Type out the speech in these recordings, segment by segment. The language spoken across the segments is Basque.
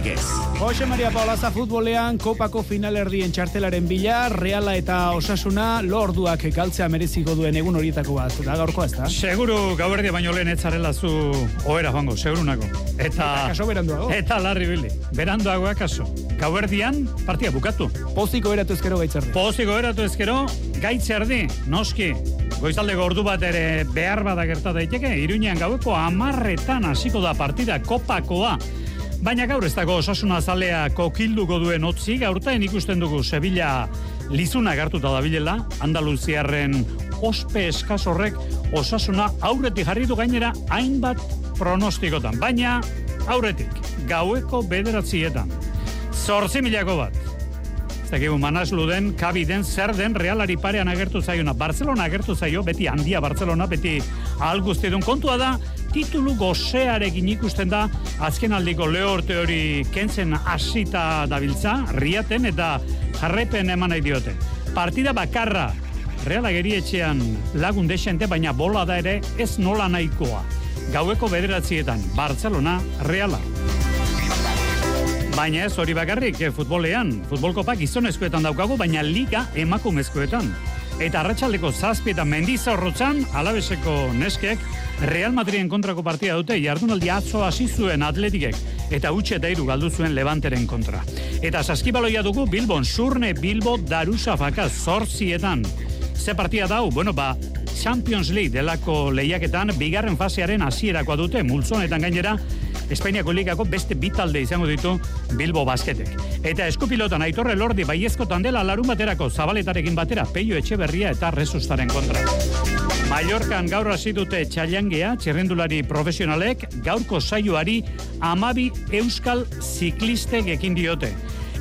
Legez. Jose Maria Paulaza futbolean kopako finalerdien txartelaren bila, Reala eta Osasuna lorduak galtzea mereziko duen egun horietako bat. Da gaurko ez da? Seguru gauerdia baino lehen etzarela zu ohera joango, segurunako. Eta, eta kaso beranduago. Eta larri bili. Beranduagoa kaso. Gauerdian partia bukatu. Poziko eratu ezkero gaitzerdi. Poziko eratu ezkero gaitzerdi, noski. Goizalde gordu bat ere behar bada gerta daiteke, iruñean gaueko amarretan hasiko da partida kopakoa. Baina gaur ez dago osasuna zalea kokilduko duen otzi, gaurtaen ikusten dugu Sevilla lizuna gartuta da bilela, Andaluziarren ospe eskaz horrek osasuna aurretik jarri du gainera hainbat pronostikotan. Baina aurretik, gaueko bederatzietan, zortzi milako bat, Zagibu manaslu den, kabi den, zer den, realari parean agertu zaiona. Barcelona agertu zaio, beti handia Barcelona, beti alguzti duen kontua da, titulu gozearekin ikusten da, azken aldiko lehorte hori kentzen hasita dabiltza, riaten eta jarrepen eman nahi diote. Partida bakarra, reala gerietxean lagun desente, baina bola da ere ez nola nahikoa. Gaueko bederatzietan, Barcelona, reala. Baina ez hori bakarrik, eh, futbolean, futbolkopak gizonezkoetan daukagu, baina liga emakumezkoetan. Eta arratsaldeko zazpi eta mendiza horrotzan, alabeseko neskek, Real Madriden kontrako partida dute, jardunaldi atzo hasi zuen atletikek, eta utxe eta iru galdu zuen levanteren kontra. Eta saskibaloia dugu Bilbon, surne Bilbo darusa faka zorzietan. Ze partia dau? Bueno, ba, Champions League delako lehiaketan, bigarren fasearen hasierakoa dute, multzonetan gainera, Espainiako ligako beste bitalde izango ditu Bilbo basketek. Eta eskupilotan aitorre lordi baiezkotan dela larun baterako zabaletarekin batera peio etxe berria eta resustaren kontra. Mallorcan gaur hasi dute txailangea, txerrendulari profesionalek, gaurko saioari amabi euskal ziklistek ekin diote.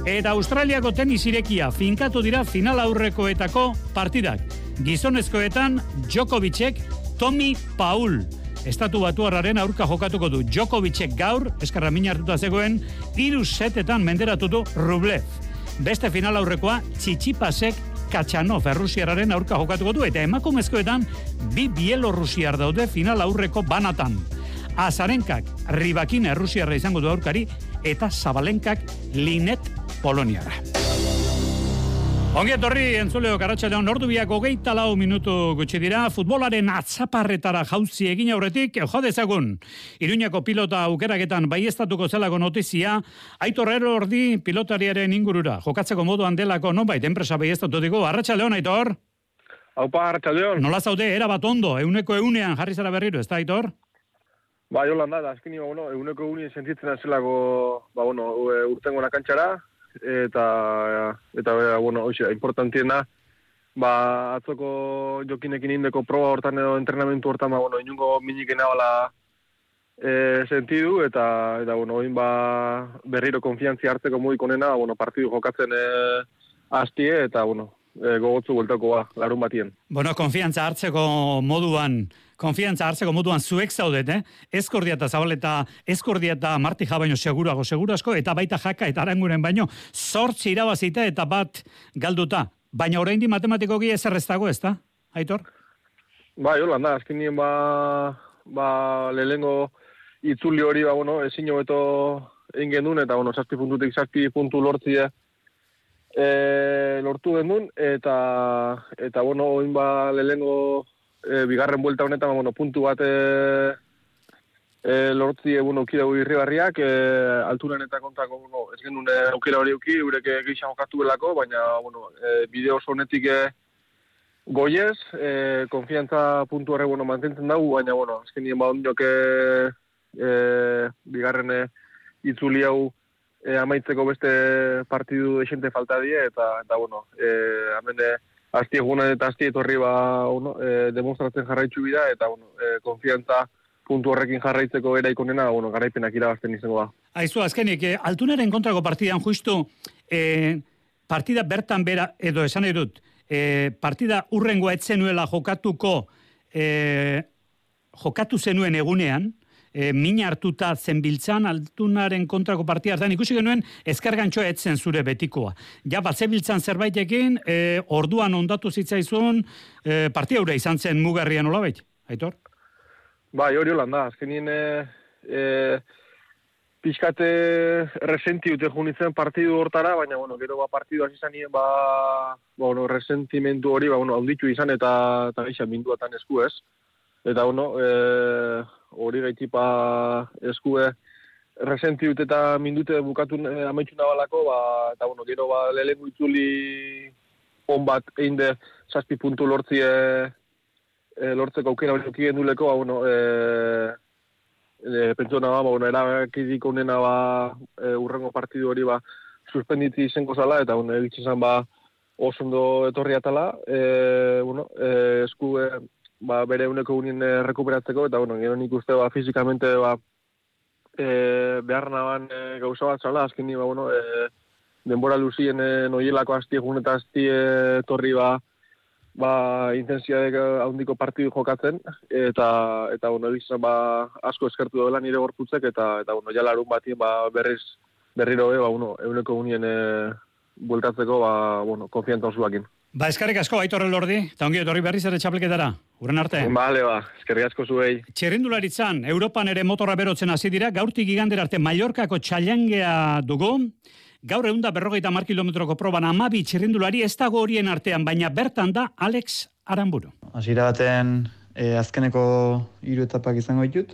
Eta Australiako tenis irekia finkatu dira final aurrekoetako partidak. Gizonezkoetan Djokovicek Tommy Paul estatu batuarraren aurka jokatuko du. Djokovicek gaur, eskarra mina hartuta zegoen, iru setetan menderatu du Rublev. Beste final aurrekoa, Txitsipasek Katxanov errusiararen aurka jokatuko du, eta emakumezkoetan bi bielorrusiar daude final aurreko banatan. Azarenkak Ribakin errusiarra izango du aurkari, eta Zabalenkak Linet Poloniara. Ongi etorri, entzuleo karatxalean, ordu biak hogeita lau minutu gutxi dira, futbolaren atzaparretara jauzi egin aurretik, jo dezagun, Iruñako pilota aukeraketan baiestatuko zelako notizia, aitor ordi pilotariaren ingurura, jokatzeko moduan delako, non bait, enpresa baiestatu digo, arratxaleon, aitor? Haupa, arratxaleon. Nola zaude, era bat ondo, euneko eunean jarri zara berriro, ez da, aitor? Ba, jolanda, da, azkini, bueno, euneko eunien sentitzen zelako, ba, bueno, urtengo nakantxara, eta eta bueno, hoxe, importantiena ba atzoko jokinekin indeko proba hortan edo entrenamentu hortan ba bueno, inungo minikena bala e, sentidu eta eta bueno, oin ba berriro konfiantzi hartzeko muy konena, bueno, partidu jokatzen e, hastie eta bueno, e, gogotzu bueltako ba, larun batien. Bueno, konfiantza hartzeko moduan konfiantza hartzeko moduan zuek zaudet, eh? Eskordia eta zabaleta, eskordia eta martija baino segurago, segurasko, eta baita jaka eta aranguren baino, sortzi irabazita eta bat galduta. Baina orain di matematikoki ez erreztago, ez da? Aitor? Ba, jo, landa, azken nien ba, ba, lehengo itzuli hori, ba, bueno, ezin jo beto egin genuen, eta, bueno, zazpi puntutik zazpi puntu lortzia, e, lortu genuen, eta, eta, bueno, oin ba, lehengo e, bigarren buelta honetan, bueno, puntu bat e, e, lortzi egun aukira irri barriak, e, alturan eta kontako, bueno, ez genuen aukira hori uki, urek gehiago jokatu belako, baina, bueno, e, bideo oso honetik e, goiez, e, konfiantza puntu horre, bueno, mantentzen dugu, baina, bueno, azken nien baun joke e, bigarren e, itzuli hau e, amaitzeko beste partidu esente falta die, eta, eta bueno, e, amene, azti eguna eta azti etorri ba, uno, e, demostratzen jarraitzu bida, eta bueno, e, konfiantza puntu horrekin jarraitzeko era ikonena, bueno, garaipenak irabazten izango da. Aizu, azkenik, e, altunaren kontrako partidan justu, e, partida bertan bera, edo esan edut, e, partida urrengoa etzenuela jokatuko, e, jokatu zenuen egunean, e, mina hartuta zenbiltzan altunaren kontrako partia hartan ikusi genuen ezkergantxoa etzen zure betikoa. Ja, bat zebiltzan zerbaitekin, e, orduan ondatu zitzaizun, e, partia ura izan zen mugarrian olabait, aitor? Ba, hori holan da, azkenien e, e, pixkate resenti dute junitzen partidu hortara, baina, bueno, gero ba, partidu hasi zanien, ba, ba, bueno, resentimentu hori, ba, bueno, auditu izan eta, eta gaixa minduatan esku ez. Eta, bueno, e, hori gaitipa eskue resenti dute eta mindute bukatu e, amaitxu nabalako, ba, eta, bueno, gero, ba, lehenko itzuli on bat egin de zazpi puntu lortzie e, lortzeko aukera hori okien duleko, ba, bueno, e, e, pentsu ba, bueno, erakidik honena ba, e, urrengo partidu hori ba, suspenditzi izango zala, eta bueno, egitxe zan ba, oso ondo etorri atala, e, bueno, e, esku e, ba, bere uneko unien e, rekuperatzeko, eta bueno, gero nik uste ba, fizikamente ba, e, behar naban e, gauza bat zala, azken ba, bueno, e, denbora luzien e, noielako asti egun eta asti e, torri ba, ba, intensiadek handiko partidu jokatzen, eta, eta bueno, egizan, ba, asko eskertu dela nire gorputzek, eta, eta bueno, jalarun batien, ba, berriz, berriro, be, ba, bueno, euneko unien e, bueltatzeko, ba, bueno, konfienta osuakin. Ba, eskarrik asko, aitorre lordi, eta ongi etorri berriz ere txapelketara, urren arte. Bale, ba, eskerrik asko zuei. Txerrindularitzan, Europan ere motorra berotzen hasi dira, gaurtik gigander arte Mallorcako txalangea dugu, Gaur egun da berrogeita mar kilometroko proban amabi txirrindulari ez dago horien artean, baina bertan da Alex Aramburu. Asira baten e, azkeneko hiru etapak izango ditut.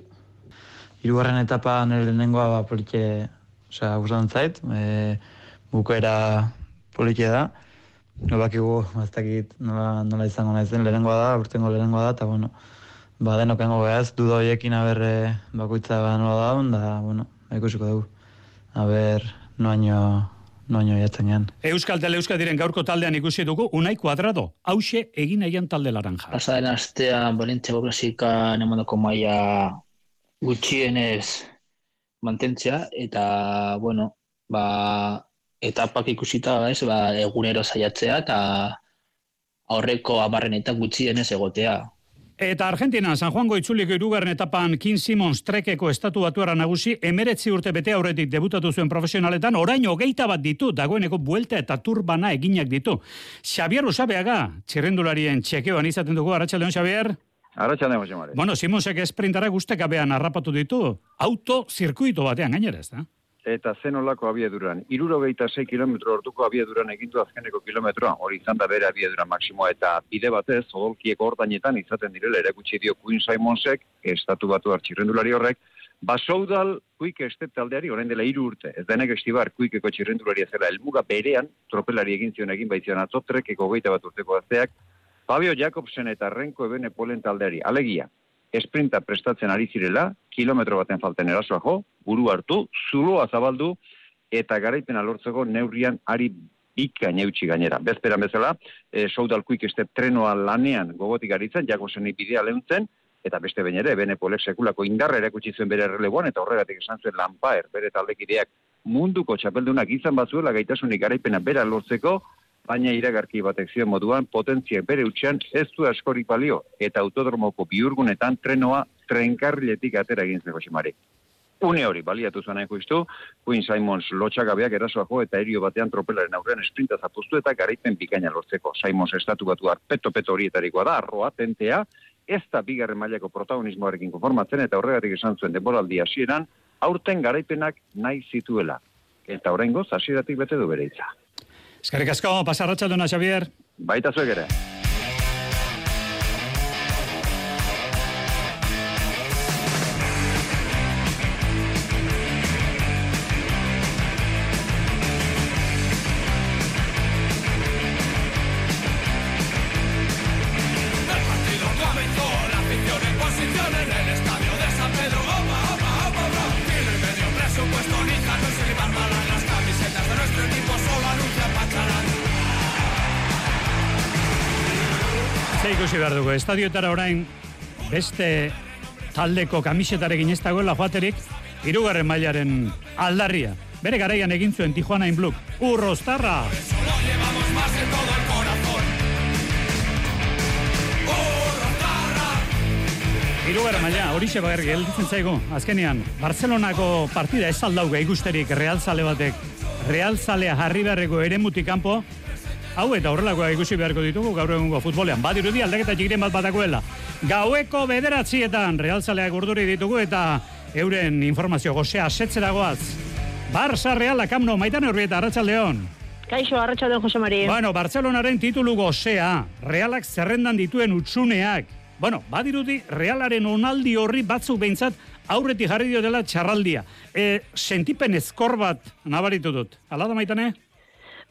Hirugarren etapa nire lehenengoa ba, politxe, osea, gustatzen zait, e, bukaera politxe da. No bakigu, ez nola, nola izango nahi zen, lehenengoa da, urtengo lehenengoa da, eta bueno, ba, denokengo behaz, duda horiekin aberre bakoitza ba nola da, da, bueno, ikusiko dugu. Aber, noaino noaino jatzenean. Euskal Tele diren gaurko taldean ikusi dugu Unai Cuadrado, hause egin egin talde laranja. Pasaren astean Valentzia Klasika nemandako maila gutxienez mantentzea eta bueno, ba etapak ikusita, ez, ba egunero saiatzea eta aurreko 10 eta gutxienez egotea. Eta Argentina, San Juan Goitzuliko irugarren etapan Kim Simons trekeko estatu batuara nagusi, emeretzi urte bete aurretik debutatu zuen profesionaletan, orain hogeita bat ditu, dagoeneko buelta eta turbana eginak ditu. Xavier Usabeaga, txirrendularien txekeoan izaten dugu, Arratxaldeon Xavier? Arratxaldeon, Jose Bueno, Simonsek esprintara guztekabean harrapatu ditu, auto zirkuito batean gainera ez da? Eta zenolako abieduran. Irurogeita 6 kilometro orduko abieduran egindu azkeneko kilometroa, hori izan da bere abiedura maksimoa, eta bide batez, odolkiek ordainetan izaten direla erakutsi dio Queen Simonsek, estatu batu hartxirrendulari horrek, basoudal kuik estet taldeari orain dela hiru urte. Ez denek estibar kuikeko txirrendulari ezela elmuga berean, tropelari egin zion egin baitzion atzotrek, goita bat urteko azteak, Fabio Jacobsen eta Renko Ebene Polen taldeari. Alegia, esprinta prestatzen ari zirela, kilometro baten falten erasoa jo, buru hartu, zuloa zabaldu, eta garaipena lortzeko neurrian ari bika neutxi gainera. Bezperan bezala, e, soudalkuik este trenoa lanean gogotik aritzen, jako zen bidea lehuntzen, eta beste bain ere, bene polek sekulako indarra erakutsi zuen bere releguan, eta horregatik esan zuen lanpaer, bere taldekideak munduko txapeldunak izan batzuela gaitasunik garaipena bera lortzeko, baina iragarki batek zion moduan potentziak bere utxean ez du askorik balio eta autodromoko biurgunetan trenoa trenkarriletik atera egin zeko ximari. Une hori, baliatu zuen nahi Queen Simons lotxagabeak erasoako eta erio batean tropelaren aurrean esprinta zapustu eta garaipen bikaina lortzeko. Simons estatu batu peto-peto horietarikoa da, arroa, tentea, ez da bigarren mailako protagonismoarekin konformatzen eta horregatik esan zuen denboraldi hasieran aurten garaipenak nahi zituela. Eta oraingo hasieratik bete du bere itza. Eskerrik asko, pasarratxalduna, Xavier. Baita zuek ere. Behar dugu. Estadioetara orain beste taldeko kamisetarekin ez dagoela joaterik, irugarren mailaren aldarria. Bere garaian egin zuen Tijuana in Bluk. Urrostarra! Irugarren maila, hori xe bagarri, gelditzen zaigu. Azkenean, Barcelonako partida ez aldauga ikusterik realzale batek. Realzalea jarri beharreko ere mutikampo, hau eta horrelakoa ikusi beharko ditugu gaur egungo futbolean. Badirudi aldaketa txikiren bat batakoela. Gaueko bederatzietan realzaleak urduri ditugu eta euren informazio gozea asetzeragoaz. Barça Reala Kamno, maitan urbieta, Arratxaldeon. Kaixo, Arratxaldeon, Jose Mari. Bueno, Barcelonaren titulu gozea, Realak zerrendan dituen utsuneak. Bueno, badirudi, Realaren onaldi horri batzuk behintzat aurretik jarri dio dela txarraldia. E, sentipen ezkor bat nabaritu dut. Ala da maitane?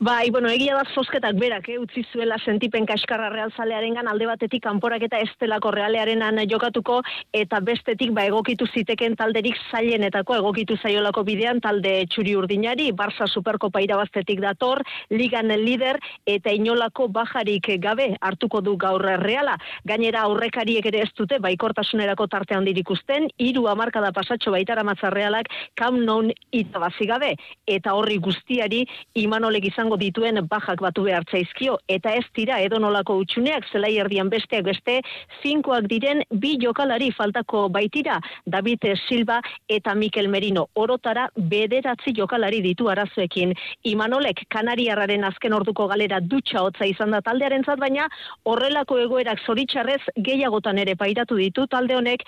Bai, bueno, egia da zozketak berak, eh, utzi zuela sentipen kaskarra realzalearen gan, alde batetik kanporak eta estelako realearenan jokatuko, eta bestetik ba egokitu ziteken talderik zailenetako egokitu zaiolako bidean talde txuri urdinari, Barça Superkopa irabaztetik dator, ligan lider, eta inolako bajarik gabe hartuko du gaur reala. Gainera aurrekariek ere ez dute, baikortasunerako tarte handir ikusten, iru amarkada pasatxo baitara realak, kam non itabazi gabe, eta horri guztiari imanolek izan izango dituen bajak batu behar zaizkio, eta ez dira edonolako utxuneak zelai erdian besteak beste, zinkoak diren bi jokalari faltako baitira, David Silva eta Mikel Merino, orotara bederatzi jokalari ditu arazoekin. Imanolek Kanariarraren azken orduko galera dutxa hotza izan da taldearen zat, baina horrelako egoerak zoritxarrez gehiagotan ere pairatu ditu talde honek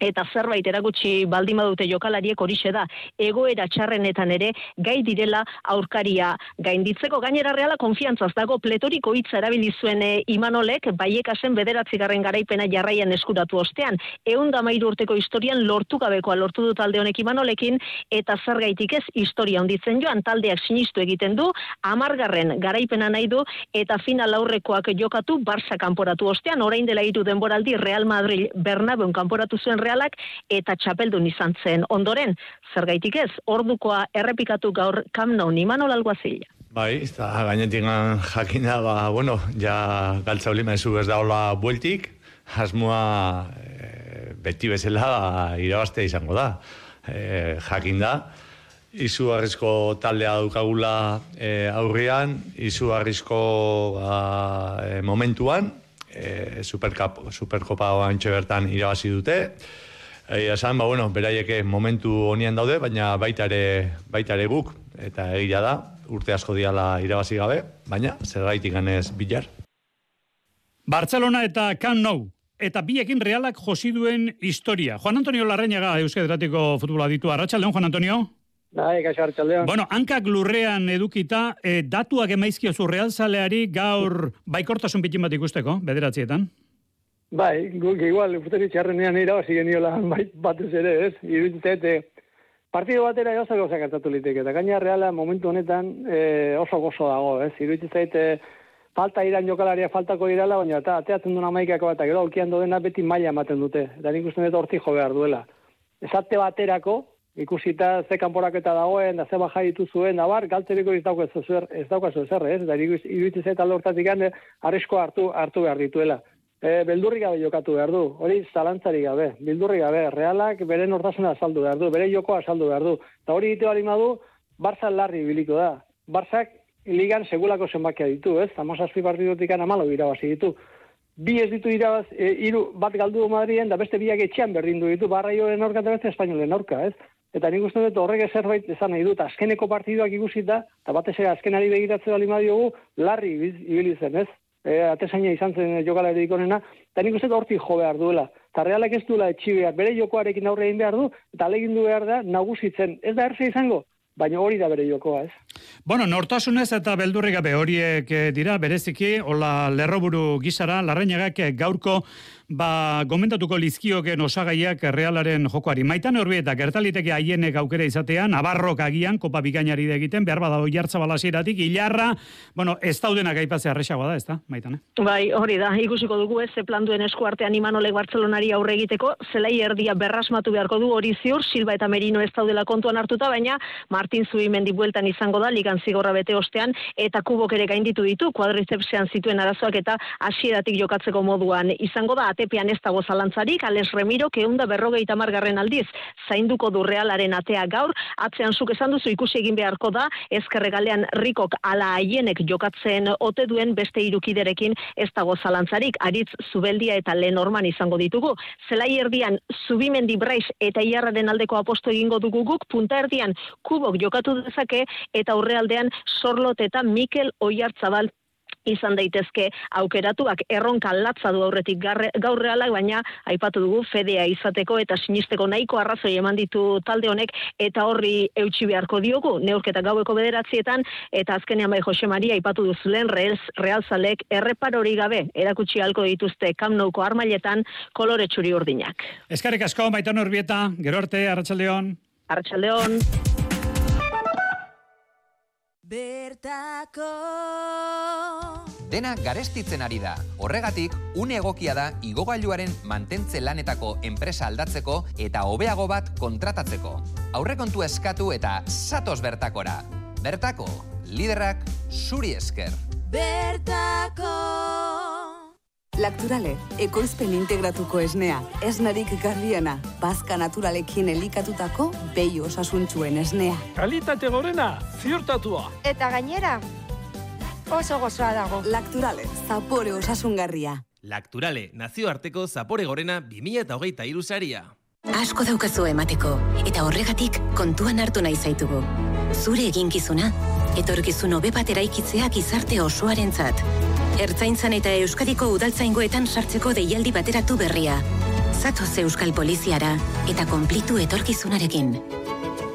eta zerbait erakutsi baldin badute jokalariek horixe da egoera txarrenetan ere gai direla aurkaria. Gainditzeko gainera reala konfiantzaz dago pletoriko hitza erabili zuen e, Imanolek baiekasen bederatzigarren garaipena jarraian eskuratu ostean ehun da urteko historian lortu gabekoa lortu du talde honek Imanolekin eta zergaitik ez historia onditzen joan taldeak sinistu egiten du amargarren garaipena nahi du eta final aurrekoak jokatu Barça kanporatu ostean orain dela hiru denboraldi Real Madrid Bernabeu kanporatu zuen realak eta txapeldun izan zen ondoren, zergaitik ez, ordukoa errepikatu gaur kamno nimanol alguazila. Bai, eta gainetik jakina, ba, bueno, ja galtza olima ez da hola bueltik, asmoa e, beti bezala ba, irabaztea izango da. E, jakin da, izu harrizko taldea dukagula e, aurrian, izu harrizko ba, e, momentuan, e, Supercup, Supercopa oantxe bertan irabazi dute. Egia esan, ba, bueno, beraieke momentu honian daude, baina baita ere, baita ere guk, eta egia da, urte asko diala irabazi gabe, baina zer gaitik ganez bilar. Barcelona eta Camp Nou, eta biekin realak josi duen historia. Juan Antonio Larreñaga, Euskadratiko futbola ditu, Arratxaldeon, Juan Antonio? Bai, kaixo hartzaldean. Bueno, hankak lurrean edukita, e, datuak emaizkio zu realzaleari gaur baikortasun bitin bat ikusteko, bederatzietan? Bai, guk igual, futeri txarrenean irabazi geniola bai, batez ere, ez? Iruditzet, e, partido batera oso gauza gertatu liteke, eta gaina reala momentu honetan e, oso gozo dago, ez? Iruditzet, e, falta iran jokalaria faltako irala, baina eta ateatzen duna maikako bat, gero aukian dodena beti maila ematen dute, eta nik uste dut horti jo behar duela. Esate baterako, ikusita ze kanporaketa dagoen, da ze baja dituzuen, da bar, galtzeriko ez dauka zer, ez dauka zer, ez? Da iruditzen zait alde hortatik arrisko hartu, hartu behar dituela. E, beldurri gabe jokatu behar du, hori zalantzari gabe, beldurri gabe, realak bere nortasuna azaldu behar du, bere joko azaldu behar du. Eta hori ditu bali madu, Barça larri biliko da. Barzak ligan segulako zenbakia ditu, ez? Amos azpi partidutik amalo irabazi ditu. Bi ez ditu irabaz, e, iru, bat galdu Madrien, da beste biak etxean berdin du ditu, barraioen aurka eta beste espainolen aurka, ez? Eta nik uste dut horrek zerbait esan nahi dut, azkeneko partiduak ikusita, eta batez ere azkenari begiratzen bali madiogu, larri ibili zen, ez? E, atesaina izan zen jokalari ikonena, eta nik uste dut hortik jo behar duela. Eta realak ez duela etxi bere jokoarekin aurre egin behar du, eta alegin du behar da, nagusitzen. Ez da erze izango, baina hori da bere jokoa, ez? Bueno, nortasunez eta beldurri gabe horiek eh, dira, bereziki, hola lerroburu gizara, larrainagak eh, gaurko ba, gomendatuko lizkioken osagaiak realaren jokoari. Maitan horbi eta gertaliteke haienek aukera izatean, abarrok agian, kopa bikainari da egiten, behar bada oi hartza balasieratik, hilarra, bueno, ez daudenak aipatzea arrexagoa da, ez da, maitan, eh? Bai, hori da, ikusiko dugu ez, ze plan duen esku artean imanolek Bartzelonari aurre egiteko, zelai erdia berrasmatu beharko du hori ziur, Silva eta Merino ez daudela kontuan hartuta, baina Martin Zubimendi bueltan izango da, ligan zigorra bete ostean, eta kubok ere gainditu ditu, kuadrizepsean zituen arazoak eta hasieratik jokatzeko moduan izango da, atepean ez dago zalantzarik, Alex Remiro, keunda berrogeita margarren aldiz, zainduko du realaren atea gaur, atzean zuk esan duzu ikusi egin beharko da, ezkerregalean rikok ala haienek jokatzen ote duen beste irukiderekin ez dago zalantzarik, aritz zubeldia eta lenorman izango ditugu. Zelai erdian, zubimendi braiz eta iarraren aldeko aposto egingo dugu guk, punta erdian kubok jokatu dezake eta aurrealdean sorlot eta Mikel Oiartzabal izan daitezke aukeratuak erronka latza du aurretik garre, gaur realak, baina aipatu dugu fedea izateko eta sinisteko nahiko arrazoi eman ditu talde honek eta horri eutxi beharko diogu neurketa gaueko bederatzietan eta azkenean bai Jose Maria aipatu duzulen Real, Real Zalek errepar hori gabe erakutsi halko dituzte kamnouko armailetan kolore txuri urdinak. Eskarrik asko, baitan urbieta, gero arte, Arratxaldeon. Arratxaldeon. Bertako Dena garestitzen ari da. Horregatik, une egokia da igogailuaren mantentze lanetako enpresa aldatzeko eta hobeago bat kontratatzeko. Aurrekontu eskatu eta satos bertakora. Bertako, liderrak zuri esker. Bertako Lakturale, ekoizpen integratuko esnea, esnarik garbiena, bazka naturalekin elikatutako behi osasuntzuen esnea. Kalitate gorena, ziurtatua. Eta gainera, oso gozoa dago. Lakturale, zapore osasungarria. Lakturale, nazioarteko zapore gorena 2008 irusaria. Asko daukazu emateko, eta horregatik kontuan hartu nahi zaitugu. Zure eginkizuna, etorkizun hobe bat eraikitzea gizarte osoarentzat. Ertzaintzan eta Euskadiko udaltzaingoetan sartzeko deialdi bateratu berria. Zatoz Euskal Poliziara eta konplitu etorkizunarekin.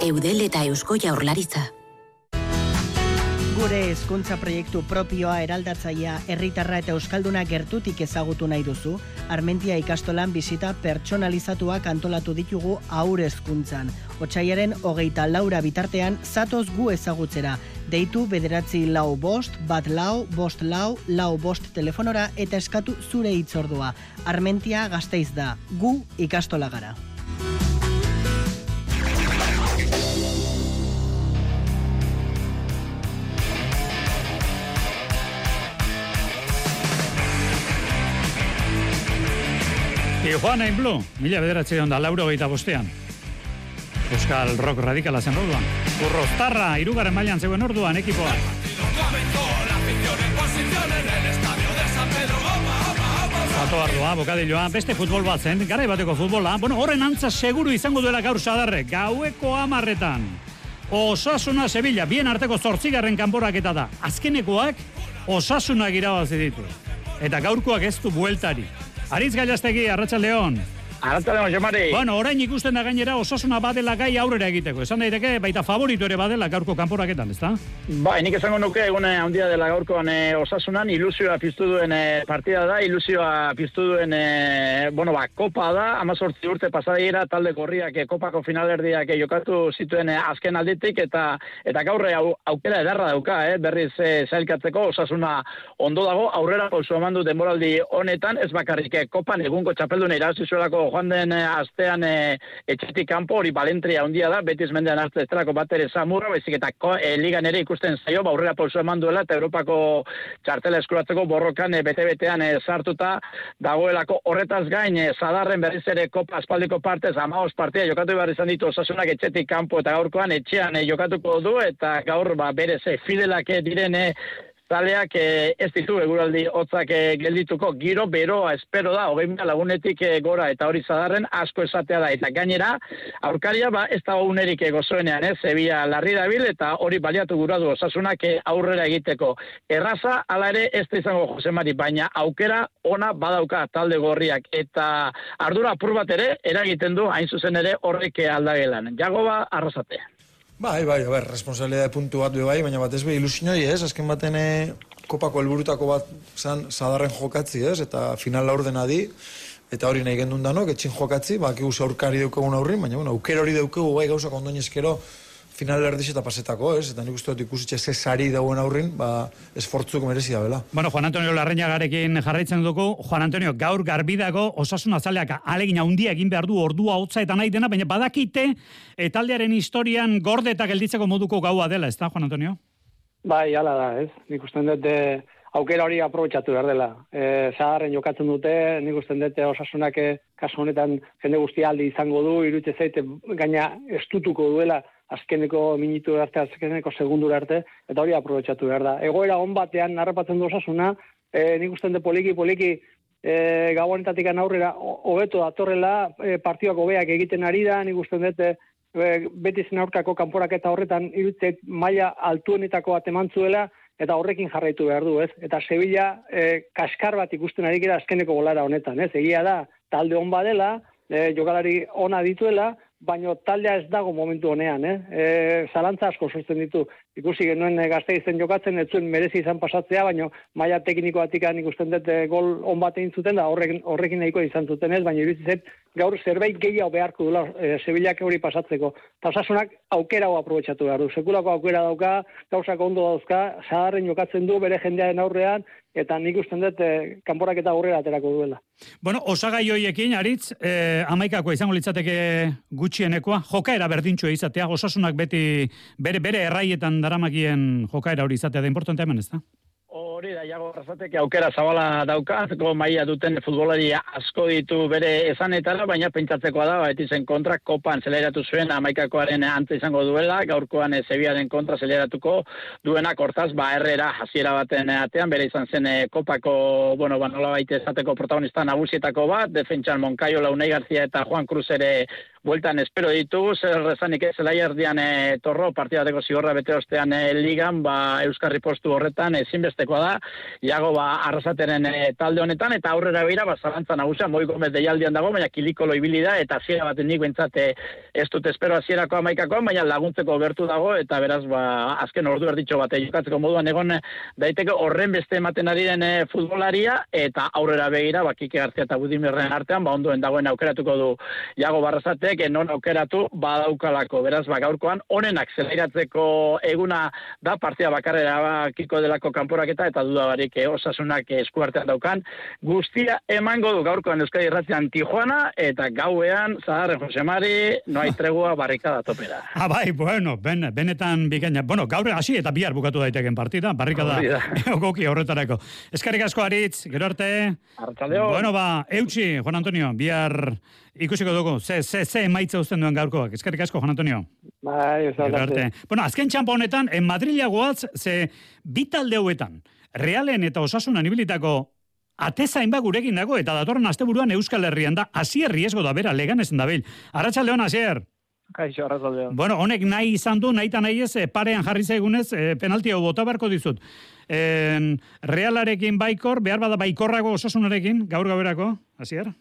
Eudel eta Eusko Jaurlaritza. Gure hezkuntza proiektu propioa eraldatzaia herritarra eta euskalduna gertutik ezagutu nahi duzu, Armentia ikastolan bizita pertsonalizatuak antolatu ditugu aur hezkuntzan. Otsaiaren hogeita laura bitartean zatoz gu ezagutzera. Deitu bederatzi lau bost, bat lau, bost lau, lau bost telefonora eta eskatu zure hitzordua. Armentia gazteiz da, gu ikastola gara. Tijuana in Blue, mila bederatzi da lauro gehieta bostean. Euskal Rock Radikala zen orduan. Urroztarra, irugaren mailan zegoen orduan, ekipoa. Zato ardua, bokadilloa, beste futbol bat zen, gara bateko futbola. Bueno, horren antza seguru izango duela gaur sadarre, gaueko amarretan. Osasuna Sevilla, bien arteko zortzigarren kanporaketa da. Azkenekoak, osasunak irabazi ditu. Eta gaurkoak ez du bueltari. Aritz Gailastegi, Arratsaldeon. Arratsaldeon, Jomari. Bueno, orain ikusten da gainera osasuna badela gai aurrera egiteko. Esan daiteke baita favoritu ere badela gaurko kanporaketan, ezta? Bai, nik esango nuke egune handia dela gaurkoan e, osasunan ilusioa piztu duen e, partida da, ilusioa piztu duen e, bueno, ba, kopa da, 18 urte pasadiera talde korriak e, kopako finalerdiak e, jokatu zituen azken alditik eta eta gaurre au, aukera edarra dauka, eh, berriz e, zailkatzeko osasuna ondo dago, aurrera pausu emandu denboraldi honetan, ez bakarrik e, kopan egungo txapeldun irazi zuelako joan den eh, astean e, etxetik kanpo hori balentria handia da, betiz mendean hartze estelako bat ere samurra, bezik eta ko, e, ligan ere ikusten zaio, ba, aurrera pausu eman duela, eta Europako txartela eskuratzeko borrokan e, bete-betean e, sartuta dagoelako. Horretaz gain, e, zadarren berriz ere kopa aspaldiko partez, amaos partia jokatu behar izan ditu osasunak etxetik kanpo eta gaurkoan etxean e, jokatuko du, eta gaur ba, berez e, fidelak direne Zaleak eh, ez ditu eguraldi hotzak eh, geldituko. Giro beroa espero da hogei lagunetik eh, gora eta hori zadarren asko esatea da. Eta gainera aurkaria ba ez da unerik gozoenean ez Sevilla larri dabil eta hori baliatu gura du osasunak aurrera egiteko. Erraza hala ere ez da izango Jose Mari baina aukera ona badauka talde gorriak. Eta ardura apur bat ere eragiten du hain zuzen ere horrek aldagelan. Jagoba arrasatea Bai, bai, ber, responsabilidade puntu bat bai, baina bat ez be ilusinoi, ez? Azken baten eh, kopako helburutako bat zan sadarren jokatzi, ez? Eta final laurdena di, eta hori nahi gendun danok, etxin jokatzi, baki guz aurkari deukagun aurrin, baina, bueno, auker hori deukagu, bai, gauzak ondoinezkero, final erdiz eta pasetako, ez? Eta nik uste dut ikusitxe ze sari dauen aurrin, ba, esfortzuk merezi da, bela. Bueno, Juan Antonio Larreñagarekin jarraitzen dugu, Juan Antonio, gaur garbidago osasun azaleak alegin handia egin behar du ordua hotza eta nahi dena, baina badakite e, taldearen historian gorde eta gelditzeko moduko gaua dela, ez da, Juan Antonio? Bai, ala da, ez? Nik uste dut de, aukera hori aprobetsatu behar dela. E, zaharren jokatzen dute, nik uste dut osasunak kasu honetan jende guztialdi izango du, irutze zaite gaina estutuko duela azkeneko minutu arte, azkeneko segundura arte, eta hori aprobetsatu behar da. Egoera on batean, narrapatzen du osasuna, e, nik uste poliki, poliki, e, gauanetatik aurrera, hobeto datorrela, e, partioak hobeak egiten ari da, nik uste dut, e, beti zen aurkako kanporak eta horretan, irutze maila altuenetako bat emantzuela, eta horrekin jarraitu behar du, ez? Eta Sevilla e, kaskar bat ikusten ari gira azkeneko golara honetan, ez? Egia da, talde hon badela, e, jokalari ona dituela, baino taldea ez dago momentu honean, eh? E, zalantza asko sortzen ditu. Ikusi genuen e, gazte izen jokatzen, ez zuen merezi izan pasatzea, baino maila teknikoatik ikusten dut e, gol on bat egin zuten, da horrekin, horrekin nahiko izan zuten ez, baina iruditzen gaur zerbait gehiago beharko dula e, Sevillak hori pasatzeko. Tasasunak aukera hau aprobetsatu behar du. Sekulako aukera dauka, gauzak ondo dauzka, zaharren jokatzen du bere jendearen aurrean, eta nik usten dut e, kanporak eta aurrera aterako duela. Bueno, osagai hoiekin, aritz, eh, amaikako izango litzateke gutxienekoa, jokaera berdintxua izatea, osasunak beti bere bere erraietan daramakien jokaera hori izatea da importante hemen, ez da? Hori da, jago razateke aukera zabala daukazko maia duten futbolari asko ditu bere ezanetara, baina pentsatzekoa da, baiti zen kontra, kopan zeleratu zuen amaikakoaren antza izango duela, gaurkoan zebiaren kontra zeleratuko duena kortaz, ba, errera hasiera baten atean, bere izan zen eh, kopako, bueno, ba, nola baita esateko protagonista nagusietako bat, defentsan Moncaio, Launei Garzia eta Juan Cruz ere bueltan espero ditugu, zer rezanik ez erdian e, torro, partidateko zigorra bete ostean e, ligan, ba, Euskarri postu horretan ezinbestekoa da, iago ba, arrasateren e, talde honetan, eta aurrera behira, ba, zalantza nagusia, moi gomez deialdian dago, baina kilikolo ibili da, eta ziera baten nik bentsate ez dut espero azierako amaikakoan, baina laguntzeko bertu dago, eta beraz, ba, azken ordu erditxo bat, jokatzeko moduan egon daiteke horren beste ematen ari den e, futbolaria, eta aurrera begira, ba, Kike Garcia eta Budimirren artean, ba, ondoen dagoen aukeratuko du iago barrazate, horrek non aukeratu badaukalako. Beraz, ba, gaurkoan, onenak zelairatzeko eguna da partia bakarrera bakiko delako kanporaketa eta dudabarik eh, osasunak eskuartean daukan. Guztia emango du gaurkoan Euskadi Irratian Tijuana eta gauean Zaharren Jose Mari noai tregua barrikada topera. Ah, bai, bueno, ben, benetan bikaina. Bueno, gaur hasi eta bihar bukatu daiteken partida, barrikada goki horretarako. Eskarrik asko aritz, gero arte. Bueno, ba, eutxi, Juan Antonio, bihar ikusiko dugu, ze, ze, ze emaitza uzten duen gaurkoak. Eskerrik asko, Juan Antonio. Bai, ez Bueno, azken txampo honetan, en Madrila goaz, ze bitalde hauetan, realen eta osasunan ibilitako atezain ba gurekin dago, eta datorren asteburuan Euskal Herrian da, asier riesgo da bera, legan ezen da bil. Arratxa leon, asier. Kaixo, arratsaldeon. Bueno, honek nahi izan du, nahi eta nahi ez, eh, parean jarri zaigunez, e, penalti hau bota beharko dizut. En, realarekin baikor, behar bada baikorrago osasunarekin, gaur gaberako, hasier?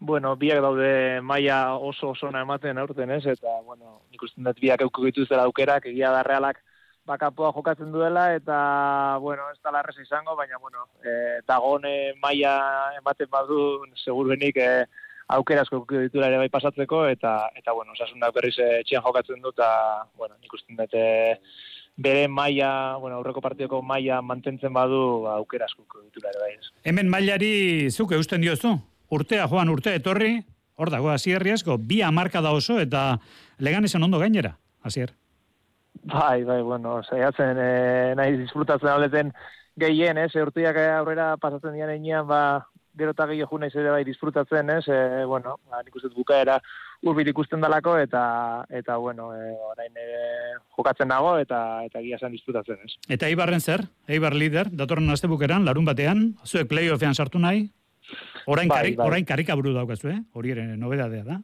Bueno, biak daude maila oso oso na ematen aurten, ez? Eta bueno, ikusten dut biak euko dituzte aukerak, egia da realak bakapoa jokatzen duela eta bueno, ez da larrez izango, baina bueno, eh dagone maila ematen badu seguruenik eh aukera asko ditura ere bai pasatzeko eta eta bueno, osasunak berriz etxean jokatzen du eta bueno, ikusten dut eh, bere maila, bueno, aurreko partidoko maila mantentzen badu ba, aukera asko ditura ere bai. Hemen mailari zuk eusten diozu? Urtea joan urte etorri, hor dago hasierri asko, bi amarka da oso eta legan esan ondo gainera, hasier. Bai, bai, bueno, saiatzen eh, nahi disfrutatzen aleten gehien, ez, urteak aurrera pasatzen dian einean, ba, gero eta gehiago naiz ere bai disfrutatzen, ez, e, bueno, ba, nik uste bukaera urbit ikusten dalako, eta, eta bueno, e, orain e, jokatzen nago, eta eta gia zen disfrutatzen, ez. Eta Eibarren zer? Eibar lider, datorren azte bukeran, larun batean, zuek playoffean sartu nahi, Orain, bai, kari, bai. orain karika buru daukazu, eh? Hori ere, nobedadea da.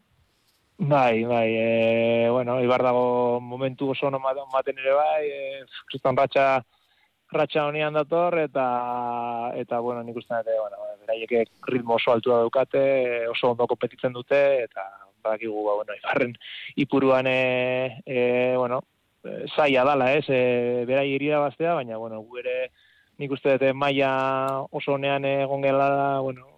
Bai, bai, e, bueno, ibar dago momentu oso no maten ere bai, e, kristan ratxa, ratxa honian dator, eta, eta bueno, nik uste dute, bueno, beraiek ritmo oso altua daukate, oso ondo kompetitzen dute, eta badakigu, ba, bueno, ibarren ipuruan, e, e, bueno, zaila dala, ez, e, berai irida baztea, baina, bueno, gu ere, nik uste dute maia oso honean egon gela, bueno,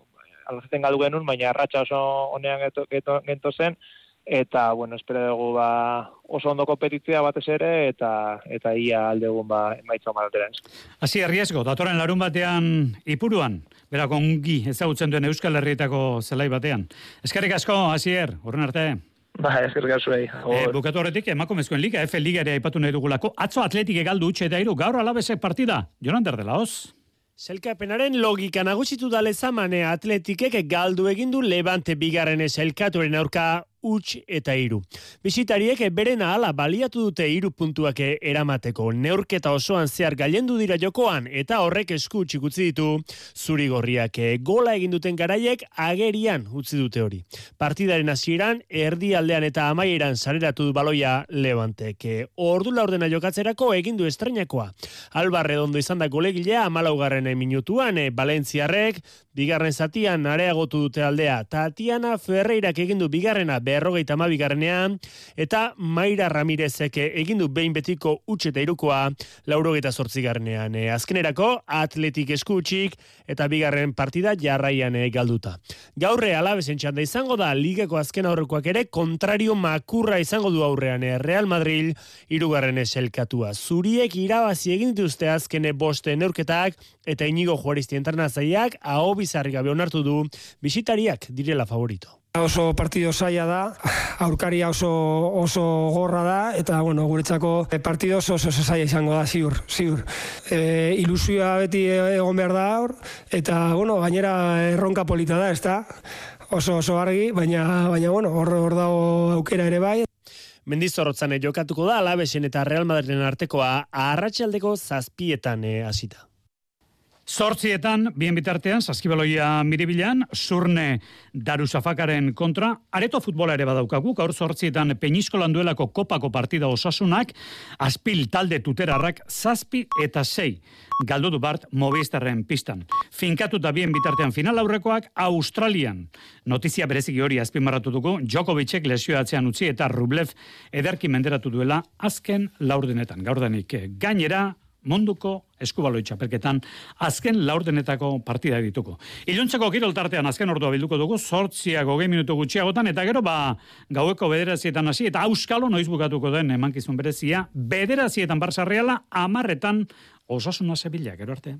alzaten galdu genuen, baina arratsa oso honean geto, geto, gento zen, eta, bueno, espero dugu ba, oso ondo kompetitzea batez ere, eta eta ia aldegun ba, emaitza malatera ez. Asi, arriesgo, datoren larun batean ipuruan, bera kongi ezagutzen duen Euskal Herrietako zelai batean. Eskerrik asko, Asier, horren arte. Ba, eskerrik asko eh, bukatu horretik, emako mezkoen liga, F Liga ere aipatu nahi dugulako. Atzo atletik egaldu utxe eta iru, gaur alabezek partida. Jonan derdela, hoz? Selkapenaren logika nagusitu da lezamane atletikek galdu egindu levante bigarren eselkatuaren aurka huts eta iru. Bisitariek beren ahala baliatu dute iru puntuak eramateko. Neurketa osoan zehar gailendu dira jokoan eta horrek esku utzi ditu zuri gorriak. Gola egin duten garaiek agerian utzi dute hori. Partidaren hasieran erdi aldean eta amaieran sareratu du baloia levantek. Ordu laurdena jokatzerako egin du estreinakoa. Alba Redondo izan da golegilea amalaugarren minutuan, e, Valentziarrek, bigarren zatian areagotu dute aldea. Tatiana Ferreirak egindu bigarrena berrogeita ma bigarrenean, eta Maira Ramirezek egindu behin betiko utxe eta irukoa laurogeita sortzigarrenean. E, azkenerako, atletik eskutsik eta bigarren partida jarraian e, galduta. Gaurre alabesen txanda izango da, ligako azken aurrekoak ere, kontrario makurra izango du aurrean. E, Real Madrid, irugarren eselkatua. Zuriek irabazi egin dituzte azkene boste neurketak, eta inigo juaristi internazaiak, hau bizarri gabe onartu du, bisitariak direla favorito. Oso partido saia da, aurkaria oso oso gorra da eta bueno, guretzako partido oso oso saia izango da ziur, ziur. E, ilusioa beti egon behar da aur eta bueno, gainera erronka polita da, ezta? Oso oso argi, baina baina bueno, hor hor dago aukera ere bai. Mendizorrotzan jokatuko da Alabesen eta Real Madriden artekoa arratsaldeko zazpietan hasita. Zortzietan, bien bitartean, saskibaloia miribilan, surne darusafakaren kontra, areto futbola ere badaukagu, gaur zortzietan peniskolan duelako kopako partida osasunak, aspil talde tuterarrak, zazpi eta sei, galdu du bart mobistarren pistan. Finkatuta bien bitartean final aurrekoak, Australian, notizia bereziki hori azpimarratu dugu, Djokovicek lesioatzean utzi eta Rublev ederki menderatu duela azken laurdenetan. Gaur denik, gainera, munduko eskubaloi txapelketan azken laurdenetako partida dituko. Iluntzeko kirol tartean azken ordua bilduko dugu, sortziak hogei minutu gutxiagotan, eta gero ba gaueko bederazietan hasi eta auskalo noiz bukatuko den emankizun berezia, bederazietan barsarriala, amarretan osasuna zebila, gero arte.